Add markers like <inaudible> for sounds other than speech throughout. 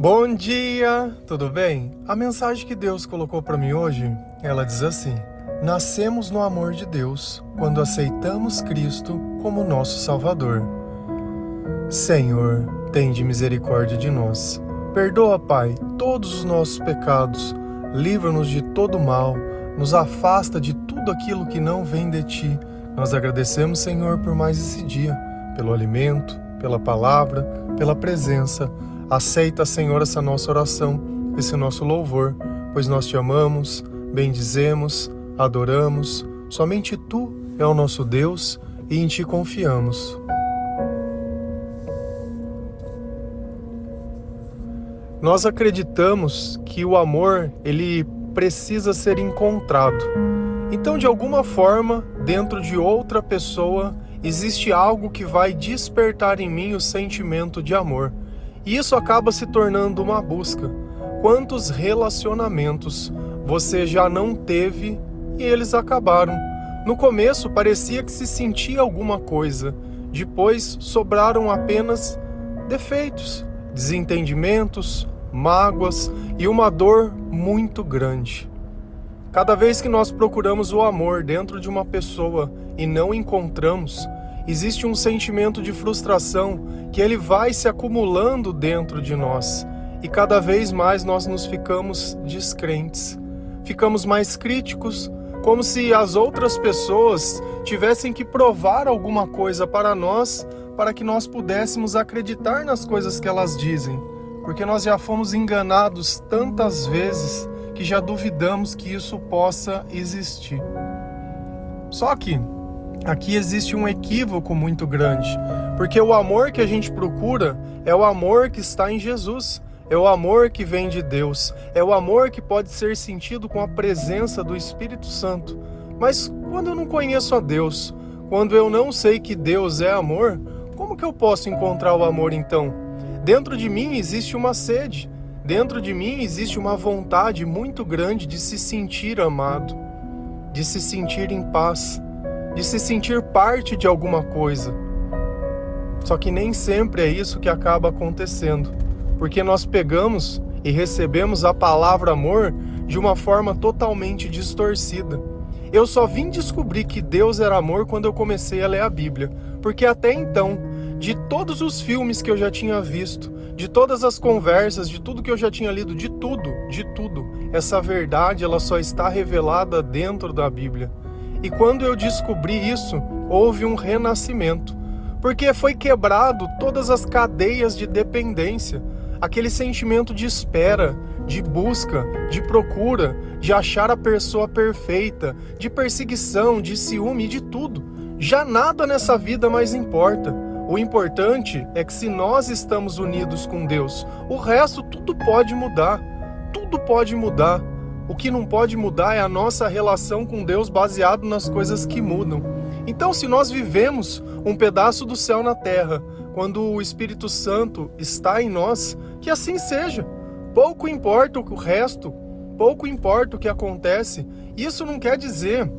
Bom dia, tudo bem? A mensagem que Deus colocou para mim hoje, ela diz assim: Nascemos no amor de Deus quando aceitamos Cristo como nosso Salvador. Senhor, tende misericórdia de nós. Perdoa, Pai, todos os nossos pecados. Livra-nos de todo mal. Nos afasta de tudo aquilo que não vem de ti. Nós agradecemos, Senhor, por mais esse dia, pelo alimento, pela palavra, pela presença Aceita, Senhor, essa nossa oração, esse nosso louvor, pois nós te amamos, bendizemos, adoramos. Somente tu é o nosso Deus e em ti confiamos. Nós acreditamos que o amor, ele precisa ser encontrado. Então, de alguma forma, dentro de outra pessoa, existe algo que vai despertar em mim o sentimento de amor. E isso acaba se tornando uma busca. Quantos relacionamentos você já não teve e eles acabaram? No começo parecia que se sentia alguma coisa, depois sobraram apenas defeitos, desentendimentos, mágoas e uma dor muito grande. Cada vez que nós procuramos o amor dentro de uma pessoa e não encontramos, existe um sentimento de frustração que ele vai se acumulando dentro de nós. E cada vez mais nós nos ficamos descrentes, ficamos mais críticos, como se as outras pessoas tivessem que provar alguma coisa para nós para que nós pudéssemos acreditar nas coisas que elas dizem, porque nós já fomos enganados tantas vezes que já duvidamos que isso possa existir. Só que aqui existe um equívoco muito grande, porque o amor que a gente procura é o amor que está em Jesus, é o amor que vem de Deus, é o amor que pode ser sentido com a presença do Espírito Santo. Mas quando eu não conheço a Deus, quando eu não sei que Deus é amor, como que eu posso encontrar o amor então? Dentro de mim existe uma sede, dentro de mim existe uma vontade muito grande de se sentir amado, de se sentir em paz de se sentir parte de alguma coisa. Só que nem sempre é isso que acaba acontecendo, porque nós pegamos e recebemos a palavra amor de uma forma totalmente distorcida. Eu só vim descobrir que Deus era amor quando eu comecei a ler a Bíblia, porque até então, de todos os filmes que eu já tinha visto, de todas as conversas, de tudo que eu já tinha lido, de tudo, de tudo, essa verdade ela só está revelada dentro da Bíblia. E quando eu descobri isso, houve um renascimento, porque foi quebrado todas as cadeias de dependência, aquele sentimento de espera, de busca, de procura, de achar a pessoa perfeita, de perseguição, de ciúme, de tudo. Já nada nessa vida mais importa. O importante é que se nós estamos unidos com Deus, o resto tudo pode mudar. Tudo pode mudar. O que não pode mudar é a nossa relação com Deus baseado nas coisas que mudam. Então, se nós vivemos um pedaço do céu na terra, quando o Espírito Santo está em nós, que assim seja. Pouco importa o resto, pouco importa o que acontece. Isso não quer dizer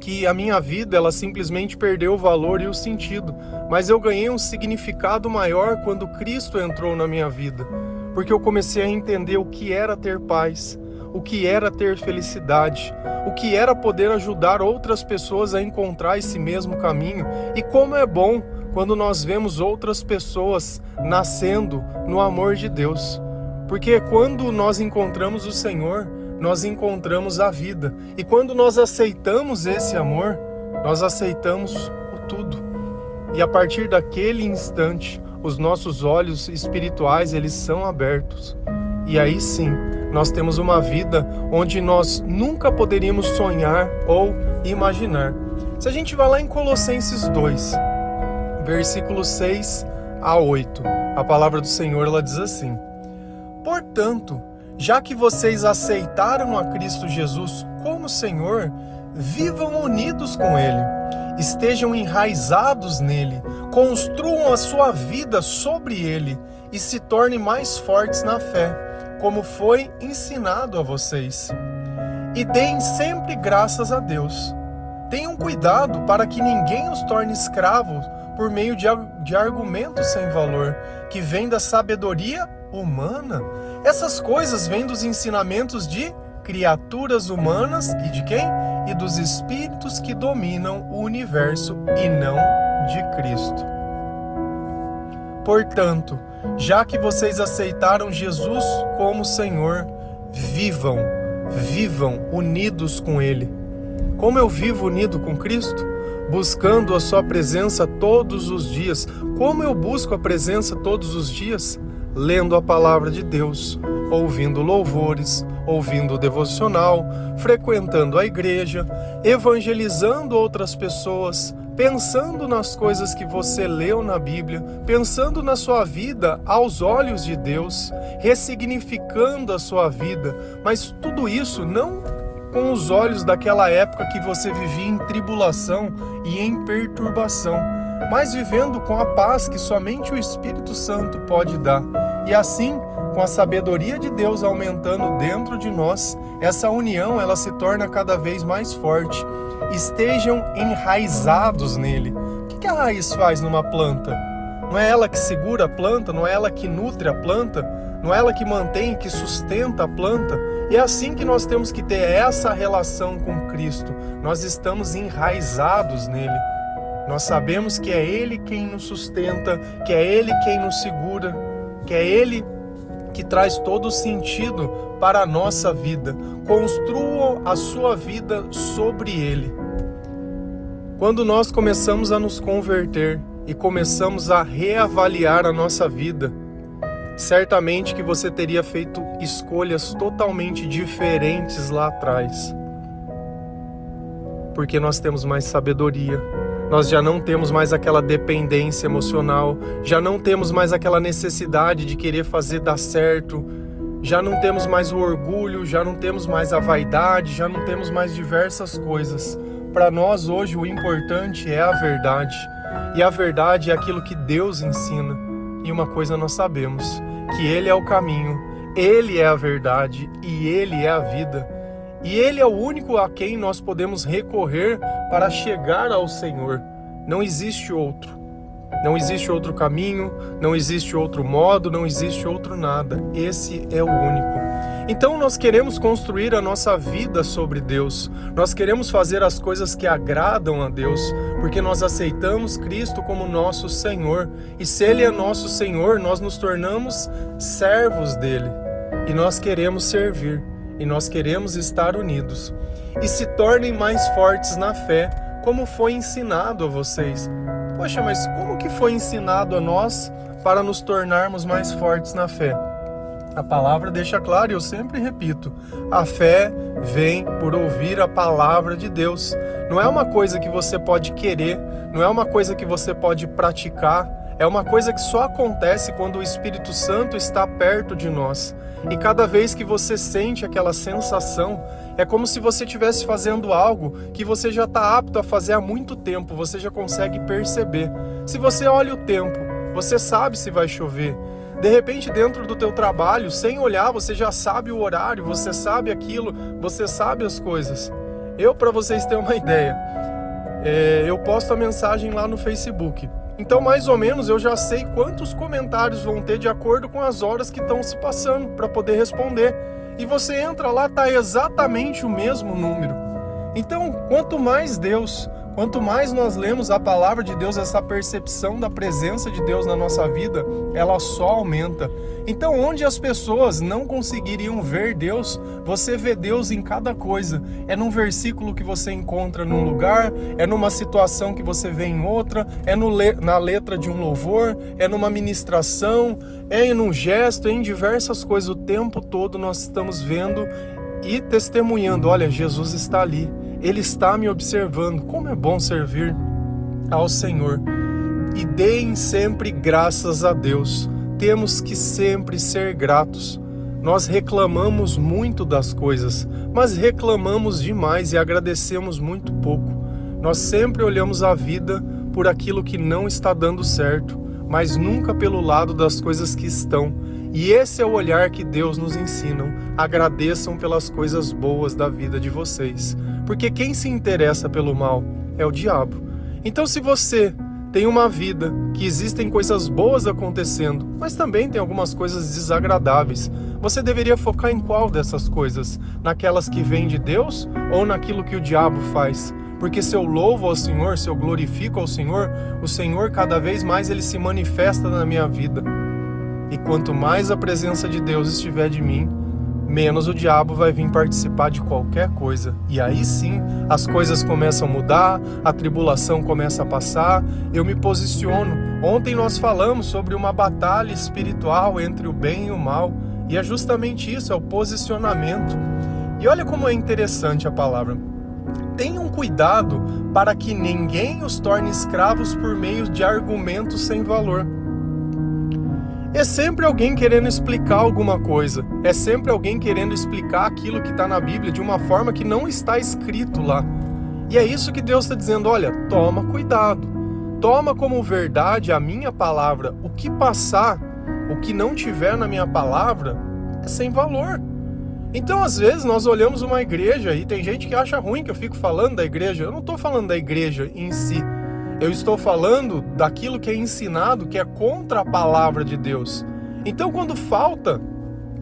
que a minha vida ela simplesmente perdeu o valor e o sentido, mas eu ganhei um significado maior quando Cristo entrou na minha vida, porque eu comecei a entender o que era ter paz, o que era ter felicidade, o que era poder ajudar outras pessoas a encontrar esse mesmo caminho e como é bom quando nós vemos outras pessoas nascendo no amor de Deus. Porque quando nós encontramos o Senhor, nós encontramos a vida. E quando nós aceitamos esse amor, nós aceitamos o tudo. E a partir daquele instante, os nossos olhos espirituais eles são abertos. E aí sim, nós temos uma vida onde nós nunca poderíamos sonhar ou imaginar. Se a gente vai lá em Colossenses 2, versículos 6 a 8, a palavra do Senhor ela diz assim: Portanto, já que vocês aceitaram a Cristo Jesus como Senhor, vivam unidos com Ele, estejam enraizados nele, construam a sua vida sobre Ele e se tornem mais fortes na fé como foi ensinado a vocês. E deem sempre graças a Deus. Tenham cuidado para que ninguém os torne escravos por meio de, de argumentos sem valor, que vêm da sabedoria humana? Essas coisas vêm dos ensinamentos de criaturas humanas e de quem? E dos espíritos que dominam o universo e não de Cristo. Portanto, já que vocês aceitaram Jesus como Senhor, vivam, vivam unidos com Ele. Como eu vivo unido com Cristo? Buscando a Sua presença todos os dias. Como eu busco a presença todos os dias? Lendo a palavra de Deus, ouvindo louvores, ouvindo o devocional, frequentando a igreja, evangelizando outras pessoas, pensando nas coisas que você leu na Bíblia, pensando na sua vida aos olhos de Deus, ressignificando a sua vida, mas tudo isso não com os olhos daquela época que você vivia em tribulação e em perturbação, mas vivendo com a paz que somente o Espírito Santo pode dar. E assim, com a sabedoria de Deus aumentando dentro de nós, essa união ela se torna cada vez mais forte estejam enraizados nele. O que a raiz faz numa planta? Não é ela que segura a planta, não é ela que nutre a planta, não é ela que mantém, que sustenta a planta. E é assim que nós temos que ter essa relação com Cristo. Nós estamos enraizados nele. Nós sabemos que é Ele quem nos sustenta, que é Ele quem nos segura, que é Ele que traz todo sentido para a nossa vida. Construam a sua vida sobre Ele. Quando nós começamos a nos converter e começamos a reavaliar a nossa vida, certamente que você teria feito escolhas totalmente diferentes lá atrás. Porque nós temos mais sabedoria, nós já não temos mais aquela dependência emocional, já não temos mais aquela necessidade de querer fazer dar certo, já não temos mais o orgulho, já não temos mais a vaidade, já não temos mais diversas coisas. Para nós hoje o importante é a verdade. E a verdade é aquilo que Deus ensina. E uma coisa nós sabemos, que ele é o caminho, ele é a verdade e ele é a vida. E ele é o único a quem nós podemos recorrer para chegar ao Senhor. Não existe outro. Não existe outro caminho, não existe outro modo, não existe outro nada. Esse é o único. Então nós queremos construir a nossa vida sobre Deus. Nós queremos fazer as coisas que agradam a Deus, porque nós aceitamos Cristo como nosso Senhor. E se ele é nosso Senhor, nós nos tornamos servos dele. E nós queremos servir, e nós queremos estar unidos. E se tornem mais fortes na fé, como foi ensinado a vocês. Poxa, mas como que foi ensinado a nós para nos tornarmos mais fortes na fé? A palavra deixa claro, e eu sempre repito: a fé vem por ouvir a palavra de Deus. Não é uma coisa que você pode querer, não é uma coisa que você pode praticar, é uma coisa que só acontece quando o Espírito Santo está perto de nós. E cada vez que você sente aquela sensação, é como se você estivesse fazendo algo que você já está apto a fazer há muito tempo, você já consegue perceber. Se você olha o tempo, você sabe se vai chover. De repente, dentro do teu trabalho, sem olhar, você já sabe o horário, você sabe aquilo, você sabe as coisas. Eu, para vocês terem uma <laughs> ideia, é, eu posto a mensagem lá no Facebook. Então, mais ou menos, eu já sei quantos comentários vão ter de acordo com as horas que estão se passando para poder responder. E você entra lá, tá exatamente o mesmo número. Então, quanto mais Deus, quanto mais nós lemos a palavra de Deus, essa percepção da presença de Deus na nossa vida, ela só aumenta. Então, onde as pessoas não conseguiriam ver Deus, você vê Deus em cada coisa. É num versículo que você encontra num lugar, é numa situação que você vê em outra, é le na letra de um louvor, é numa ministração, é em um gesto, é em diversas coisas. O tempo todo nós estamos vendo e testemunhando: olha, Jesus está ali, Ele está me observando. Como é bom servir ao Senhor. E deem sempre graças a Deus temos que sempre ser gratos. Nós reclamamos muito das coisas, mas reclamamos demais e agradecemos muito pouco. Nós sempre olhamos a vida por aquilo que não está dando certo, mas nunca pelo lado das coisas que estão. E esse é o olhar que Deus nos ensina. Agradeçam pelas coisas boas da vida de vocês, porque quem se interessa pelo mal é o diabo. Então, se você tem uma vida, que existem coisas boas acontecendo, mas também tem algumas coisas desagradáveis. Você deveria focar em qual dessas coisas? Naquelas que vêm de Deus ou naquilo que o diabo faz? Porque se eu louvo ao Senhor, se eu glorifico ao Senhor, o Senhor cada vez mais ele se manifesta na minha vida. E quanto mais a presença de Deus estiver de mim, menos o diabo vai vir participar de qualquer coisa. E aí sim, as coisas começam a mudar, a tribulação começa a passar, eu me posiciono. Ontem nós falamos sobre uma batalha espiritual entre o bem e o mal, e é justamente isso, é o posicionamento. E olha como é interessante a palavra. Tenham cuidado para que ninguém os torne escravos por meio de argumentos sem valor é sempre alguém querendo explicar alguma coisa, é sempre alguém querendo explicar aquilo que está na Bíblia de uma forma que não está escrito lá. E é isso que Deus está dizendo: olha, toma cuidado, toma como verdade a minha palavra. O que passar, o que não tiver na minha palavra, é sem valor. Então, às vezes, nós olhamos uma igreja e tem gente que acha ruim que eu fico falando da igreja. Eu não estou falando da igreja em si. Eu estou falando daquilo que é ensinado, que é contra a palavra de Deus. Então, quando falta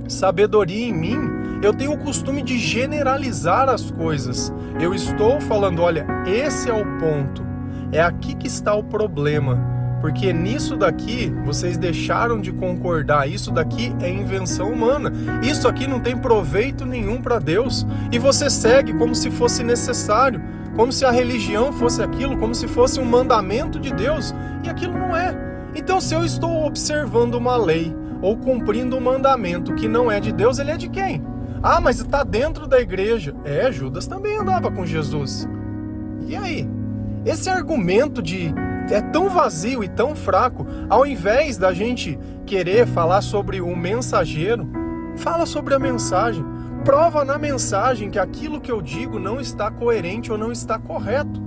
sabedoria em mim, eu tenho o costume de generalizar as coisas. Eu estou falando, olha, esse é o ponto. É aqui que está o problema. Porque nisso daqui vocês deixaram de concordar. Isso daqui é invenção humana. Isso aqui não tem proveito nenhum para Deus. E você segue como se fosse necessário como se a religião fosse aquilo, como se fosse um mandamento de Deus, e aquilo não é. Então, se eu estou observando uma lei ou cumprindo um mandamento que não é de Deus, ele é de quem? Ah, mas está dentro da igreja. É, Judas também andava com Jesus. E aí? Esse argumento de é tão vazio e tão fraco, ao invés da gente querer falar sobre o mensageiro, fala sobre a mensagem prova na mensagem que aquilo que eu digo não está coerente ou não está correto.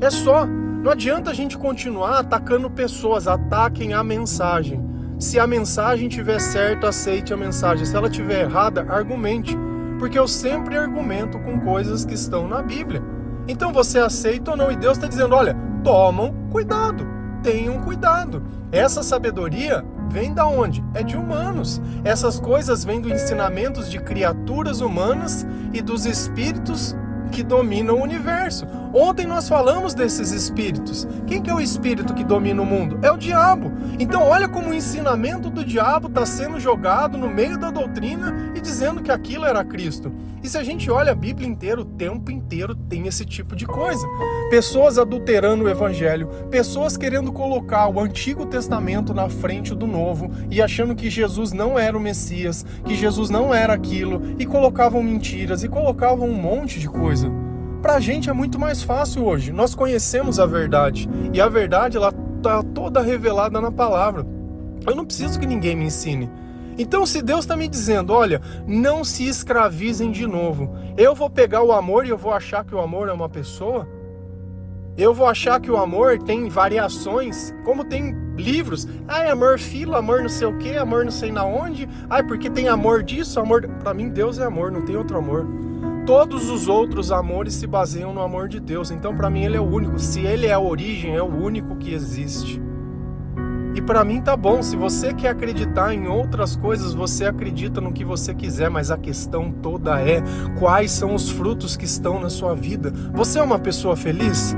É só. Não adianta a gente continuar atacando pessoas, ataquem a mensagem. Se a mensagem tiver certa, aceite a mensagem. Se ela tiver errada, argumente. Porque eu sempre argumento com coisas que estão na Bíblia. Então você aceita ou não? E Deus está dizendo: olha, tomam cuidado, tenham cuidado. Essa sabedoria vem da onde? É de humanos. Essas coisas vêm dos ensinamentos de criaturas humanas e dos espíritos que dominam o universo. Ontem nós falamos desses espíritos. Quem que é o espírito que domina o mundo? É o diabo. Então olha como o ensinamento do diabo está sendo jogado no meio da doutrina e dizendo que aquilo era Cristo. E se a gente olha a Bíblia inteira, o tempo inteiro tem esse tipo de coisa. Pessoas adulterando o evangelho, pessoas querendo colocar o Antigo Testamento na frente do Novo e achando que Jesus não era o Messias, que Jesus não era aquilo, e colocavam mentiras e colocavam um monte de coisa. Para a gente é muito mais fácil hoje. Nós conhecemos a verdade e a verdade ela está toda revelada na palavra. Eu não preciso que ninguém me ensine. Então, se Deus está me dizendo, olha, não se escravizem de novo, eu vou pegar o amor e eu vou achar que o amor é uma pessoa? Eu vou achar que o amor tem variações, como tem livros. Ah, amor filo, amor não sei o que, amor não sei na onde. Ah, porque tem amor disso, amor. Para mim, Deus é amor, não tem outro amor. Todos os outros amores se baseiam no amor de Deus. Então, para mim, ele é o único. Se ele é a origem, é o único que existe. E para mim tá bom, se você quer acreditar em outras coisas, você acredita no que você quiser, mas a questão toda é quais são os frutos que estão na sua vida. Você é uma pessoa feliz?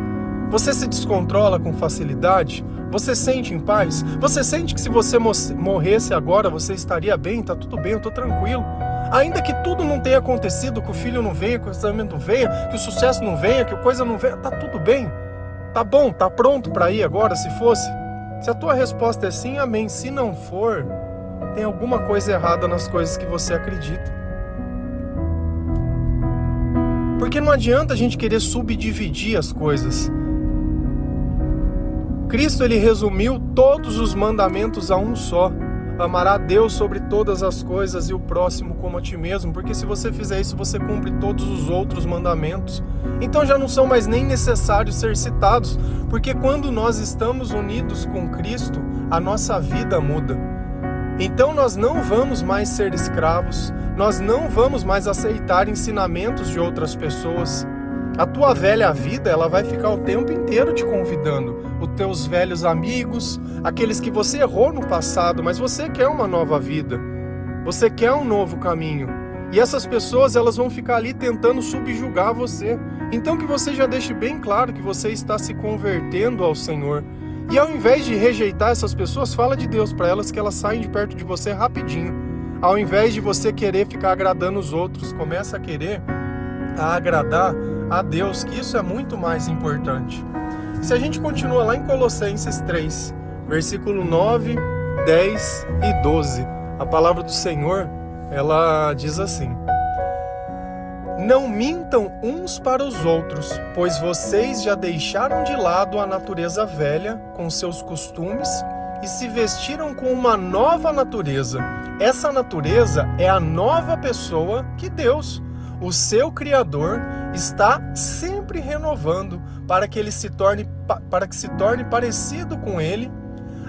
Você se descontrola com facilidade? Você sente em paz? Você sente que se você morresse agora, você estaria bem? Tá tudo bem, eu tô tranquilo. Ainda que tudo não tenha acontecido, que o filho não venha, que o casamento não venha, que o sucesso não venha, que a coisa não venha, tá tudo bem. Tá bom, tá pronto para ir agora, se fosse? Se a tua resposta é sim, amém. Se não for, tem alguma coisa errada nas coisas que você acredita. Porque não adianta a gente querer subdividir as coisas. Cristo ele resumiu todos os mandamentos a um só. Amará Deus sobre todas as coisas e o próximo como a ti mesmo, porque se você fizer isso, você cumpre todos os outros mandamentos. Então já não são mais nem necessários ser citados, porque quando nós estamos unidos com Cristo, a nossa vida muda. Então nós não vamos mais ser escravos, nós não vamos mais aceitar ensinamentos de outras pessoas. A tua velha vida, ela vai ficar o tempo inteiro te convidando. Os teus velhos amigos, aqueles que você errou no passado, mas você quer uma nova vida. Você quer um novo caminho. E essas pessoas, elas vão ficar ali tentando subjugar você. Então que você já deixe bem claro que você está se convertendo ao Senhor. E ao invés de rejeitar essas pessoas, fala de Deus para elas que elas saem de perto de você rapidinho. Ao invés de você querer ficar agradando os outros, começa a querer a agradar a Deus, que isso é muito mais importante. Se a gente continua lá em Colossenses 3, versículo 9, 10 e 12, a palavra do Senhor, ela diz assim: Não mintam uns para os outros, pois vocês já deixaram de lado a natureza velha com seus costumes e se vestiram com uma nova natureza. Essa natureza é a nova pessoa que Deus, o seu criador, está sempre renovando para que ele se torne para que se torne parecido com ele,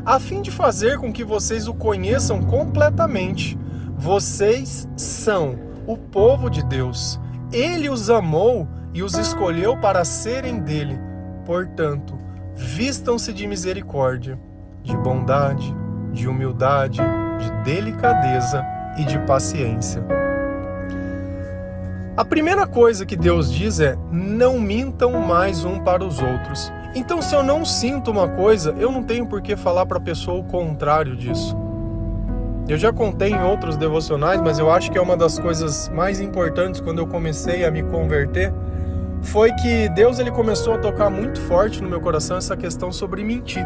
a fim de fazer com que vocês o conheçam completamente. Vocês são o povo de Deus. Ele os amou e os escolheu para serem dele. Portanto, vistam-se de misericórdia, de bondade, de humildade, de delicadeza e de paciência. A primeira coisa que Deus diz é: não mintam mais um para os outros. Então, se eu não sinto uma coisa, eu não tenho por que falar para a pessoa o contrário disso. Eu já contei em outros devocionais, mas eu acho que é uma das coisas mais importantes quando eu comecei a me converter, foi que Deus ele começou a tocar muito forte no meu coração essa questão sobre mentir.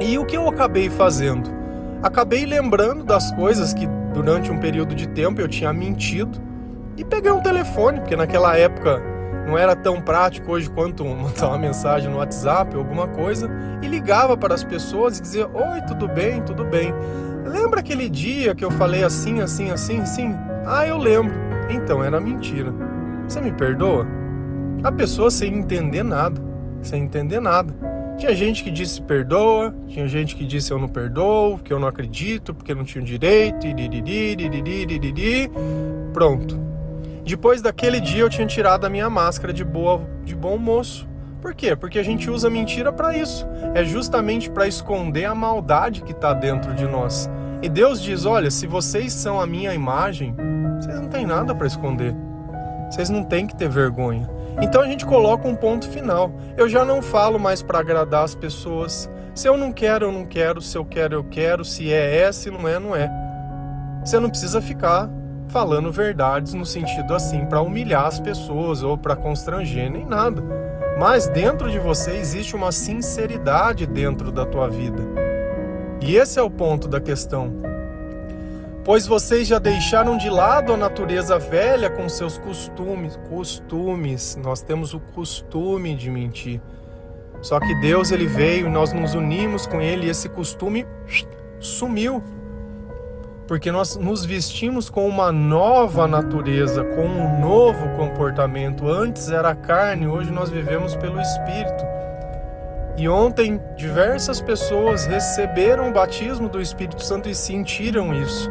E o que eu acabei fazendo? Acabei lembrando das coisas que durante um período de tempo eu tinha mentido e peguei um telefone, porque naquela época não era tão prático hoje quanto <laughs> mandar uma mensagem no WhatsApp ou alguma coisa, e ligava para as pessoas e dizia: Oi, tudo bem, tudo bem. Lembra aquele dia que eu falei assim, assim, assim, assim? Ah, eu lembro. Então era mentira. Você me perdoa? A pessoa sem entender nada, sem entender nada. Tinha gente que disse perdoa, tinha gente que disse eu não perdoo, que eu não acredito, porque não tinha direito, e pronto. Depois daquele dia eu tinha tirado a minha máscara de boa, de bom moço. Por quê? Porque a gente usa mentira para isso. É justamente para esconder a maldade que está dentro de nós. E Deus diz: olha, se vocês são a minha imagem, vocês não têm nada para esconder. Vocês não têm que ter vergonha. Então a gente coloca um ponto final. Eu já não falo mais para agradar as pessoas. Se eu não quero, eu não quero. Se eu quero, eu quero. Se é, é. Se não é, não é. Você não precisa ficar falando verdades no sentido assim para humilhar as pessoas ou para constranger nem nada. Mas dentro de você existe uma sinceridade dentro da tua vida. E esse é o ponto da questão. Pois vocês já deixaram de lado a natureza velha com seus costumes, costumes. Nós temos o costume de mentir. Só que Deus ele veio e nós nos unimos com ele e esse costume sumiu porque nós nos vestimos com uma nova natureza, com um novo comportamento. Antes era carne, hoje nós vivemos pelo Espírito. E ontem diversas pessoas receberam o batismo do Espírito Santo e sentiram isso.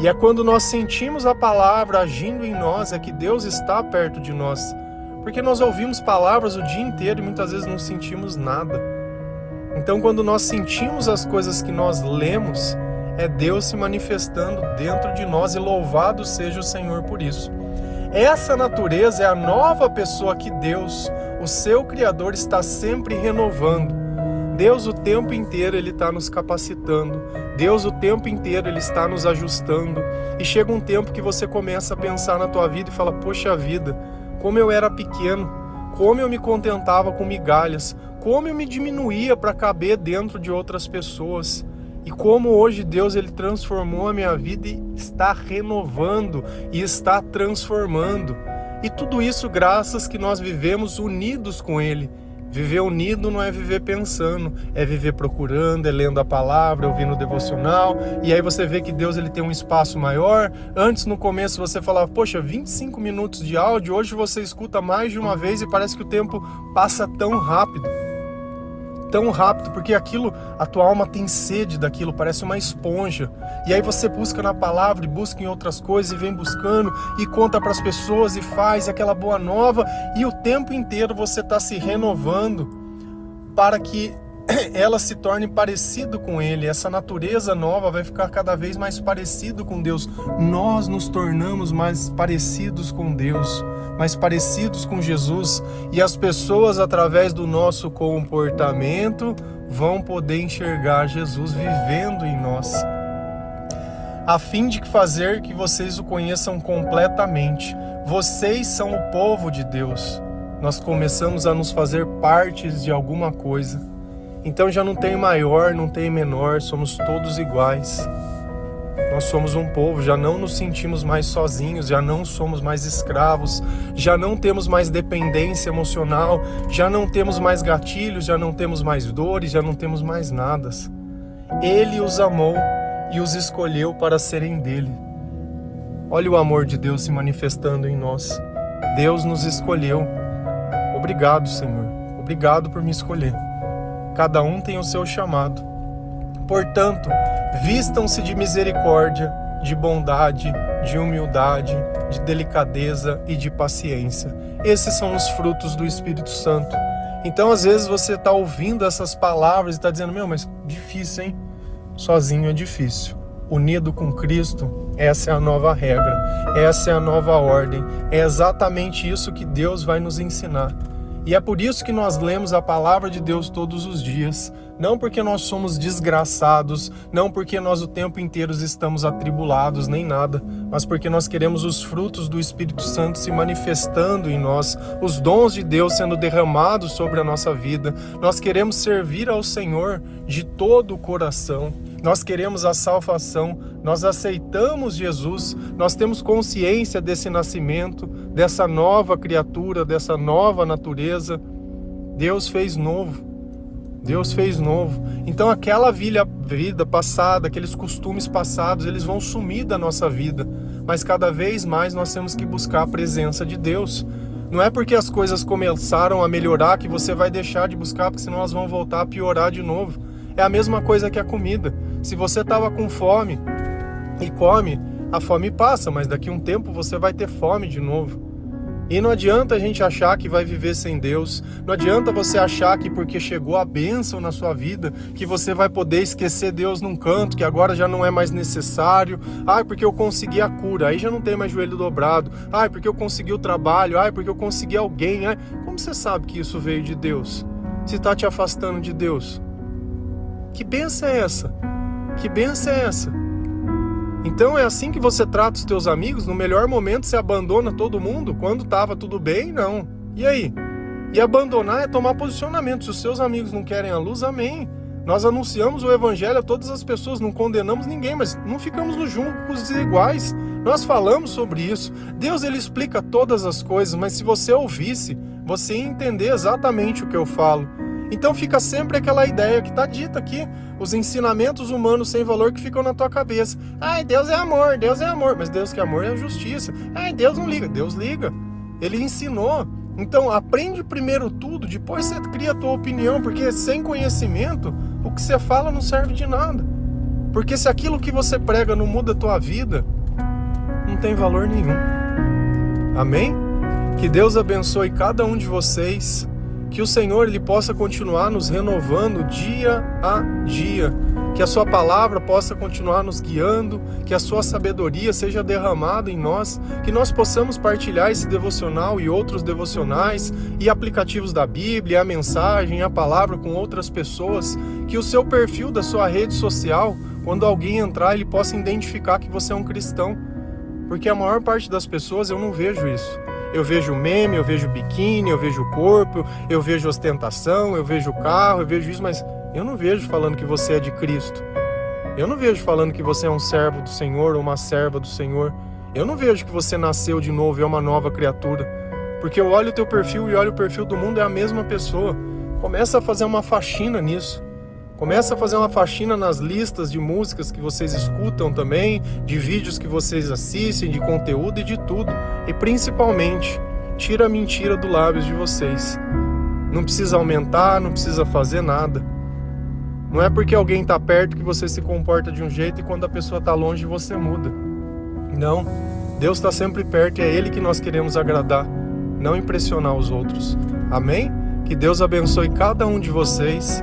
E é quando nós sentimos a palavra agindo em nós, é que Deus está perto de nós. Porque nós ouvimos palavras o dia inteiro e muitas vezes não sentimos nada. Então, quando nós sentimos as coisas que nós lemos, é Deus se manifestando dentro de nós e louvado seja o Senhor por isso. Essa natureza é a nova pessoa que Deus, o seu Criador, está sempre renovando. Deus o tempo inteiro ele está nos capacitando. Deus o tempo inteiro ele está nos ajustando. E chega um tempo que você começa a pensar na tua vida e fala: "Poxa vida, como eu era pequeno, como eu me contentava com migalhas, como eu me diminuía para caber dentro de outras pessoas. E como hoje Deus ele transformou a minha vida e está renovando e está transformando. E tudo isso graças que nós vivemos unidos com ele. Viver unido não é viver pensando, é viver procurando, é lendo a palavra, ouvindo o devocional. E aí você vê que Deus ele tem um espaço maior. Antes no começo você falava, poxa, 25 minutos de áudio, hoje você escuta mais de uma vez e parece que o tempo passa tão rápido. Tão rápido, porque aquilo, a tua alma tem sede daquilo, parece uma esponja. E aí você busca na palavra e busca em outras coisas e vem buscando e conta para as pessoas e faz aquela boa nova e o tempo inteiro você está se renovando para que <coughs> ela se torne parecido com ele. Essa natureza nova vai ficar cada vez mais parecido com Deus. Nós nos tornamos mais parecidos com Deus mais parecidos com Jesus e as pessoas, através do nosso comportamento, vão poder enxergar Jesus vivendo em nós, a fim de fazer que vocês o conheçam completamente. Vocês são o povo de Deus. Nós começamos a nos fazer partes de alguma coisa. Então já não tem maior, não tem menor, somos todos iguais. Nós somos um povo, já não nos sentimos mais sozinhos, já não somos mais escravos, já não temos mais dependência emocional, já não temos mais gatilhos, já não temos mais dores, já não temos mais nada. Ele os amou e os escolheu para serem dele. Olha o amor de Deus se manifestando em nós. Deus nos escolheu. Obrigado, Senhor. Obrigado por me escolher. Cada um tem o seu chamado. Portanto, vistam-se de misericórdia, de bondade, de humildade, de delicadeza e de paciência. Esses são os frutos do Espírito Santo. Então, às vezes, você está ouvindo essas palavras e está dizendo: Meu, mas difícil, hein? Sozinho é difícil. Unido com Cristo, essa é a nova regra, essa é a nova ordem. É exatamente isso que Deus vai nos ensinar. E é por isso que nós lemos a palavra de Deus todos os dias, não porque nós somos desgraçados, não porque nós o tempo inteiro estamos atribulados, nem nada, mas porque nós queremos os frutos do Espírito Santo se manifestando em nós, os dons de Deus sendo derramados sobre a nossa vida. Nós queremos servir ao Senhor de todo o coração. Nós queremos a salvação, nós aceitamos Jesus, nós temos consciência desse nascimento, dessa nova criatura, dessa nova natureza. Deus fez novo. Deus fez novo. Então aquela vida passada, aqueles costumes passados, eles vão sumir da nossa vida. Mas cada vez mais nós temos que buscar a presença de Deus. Não é porque as coisas começaram a melhorar que você vai deixar de buscar, porque senão elas vão voltar a piorar de novo. É a mesma coisa que a comida. Se você estava com fome e come, a fome passa, mas daqui a um tempo você vai ter fome de novo. E não adianta a gente achar que vai viver sem Deus. Não adianta você achar que porque chegou a bênção na sua vida, que você vai poder esquecer Deus num canto, que agora já não é mais necessário. Ai, porque eu consegui a cura, aí já não tem mais joelho dobrado. Ai, porque eu consegui o trabalho. Ai, porque eu consegui alguém. Ai, como você sabe que isso veio de Deus? Se está te afastando de Deus. Que benção é essa? Que benção é essa? Então é assim que você trata os teus amigos? No melhor momento você abandona todo mundo? Quando estava tudo bem? Não. E aí? E abandonar é tomar posicionamento. Se os seus amigos não querem a luz, amém. Nós anunciamos o evangelho a todas as pessoas, não condenamos ninguém, mas não ficamos no jungo com os desiguais. Nós falamos sobre isso. Deus ele explica todas as coisas, mas se você ouvisse, você ia entender exatamente o que eu falo. Então fica sempre aquela ideia que está dita aqui, os ensinamentos humanos sem valor que ficam na tua cabeça. Ai, Deus é amor, Deus é amor, mas Deus que é amor é justiça. Ai, Deus não liga, Deus liga. Ele ensinou. Então aprende primeiro tudo, depois você cria a tua opinião, porque sem conhecimento, o que você fala não serve de nada. Porque se aquilo que você prega não muda a tua vida, não tem valor nenhum. Amém? Que Deus abençoe cada um de vocês que o Senhor ele possa continuar nos renovando dia a dia, que a sua palavra possa continuar nos guiando, que a sua sabedoria seja derramada em nós, que nós possamos partilhar esse devocional e outros devocionais e aplicativos da Bíblia, a mensagem, a palavra com outras pessoas, que o seu perfil da sua rede social, quando alguém entrar, ele possa identificar que você é um cristão. Porque a maior parte das pessoas eu não vejo isso. Eu vejo meme, eu vejo biquíni, eu vejo corpo, eu vejo ostentação, eu vejo carro, eu vejo isso, mas eu não vejo falando que você é de Cristo. Eu não vejo falando que você é um servo do Senhor ou uma serva do Senhor. Eu não vejo que você nasceu de novo e é uma nova criatura. Porque eu olho o teu perfil e olho o perfil do mundo, é a mesma pessoa. Começa a fazer uma faxina nisso. Começa a fazer uma faxina nas listas de músicas que vocês escutam também, de vídeos que vocês assistem, de conteúdo e de tudo. E principalmente, tira a mentira do lábios de vocês. Não precisa aumentar, não precisa fazer nada. Não é porque alguém está perto que você se comporta de um jeito e quando a pessoa está longe você muda. Não, Deus está sempre perto e é Ele que nós queremos agradar, não impressionar os outros. Amém? Que Deus abençoe cada um de vocês.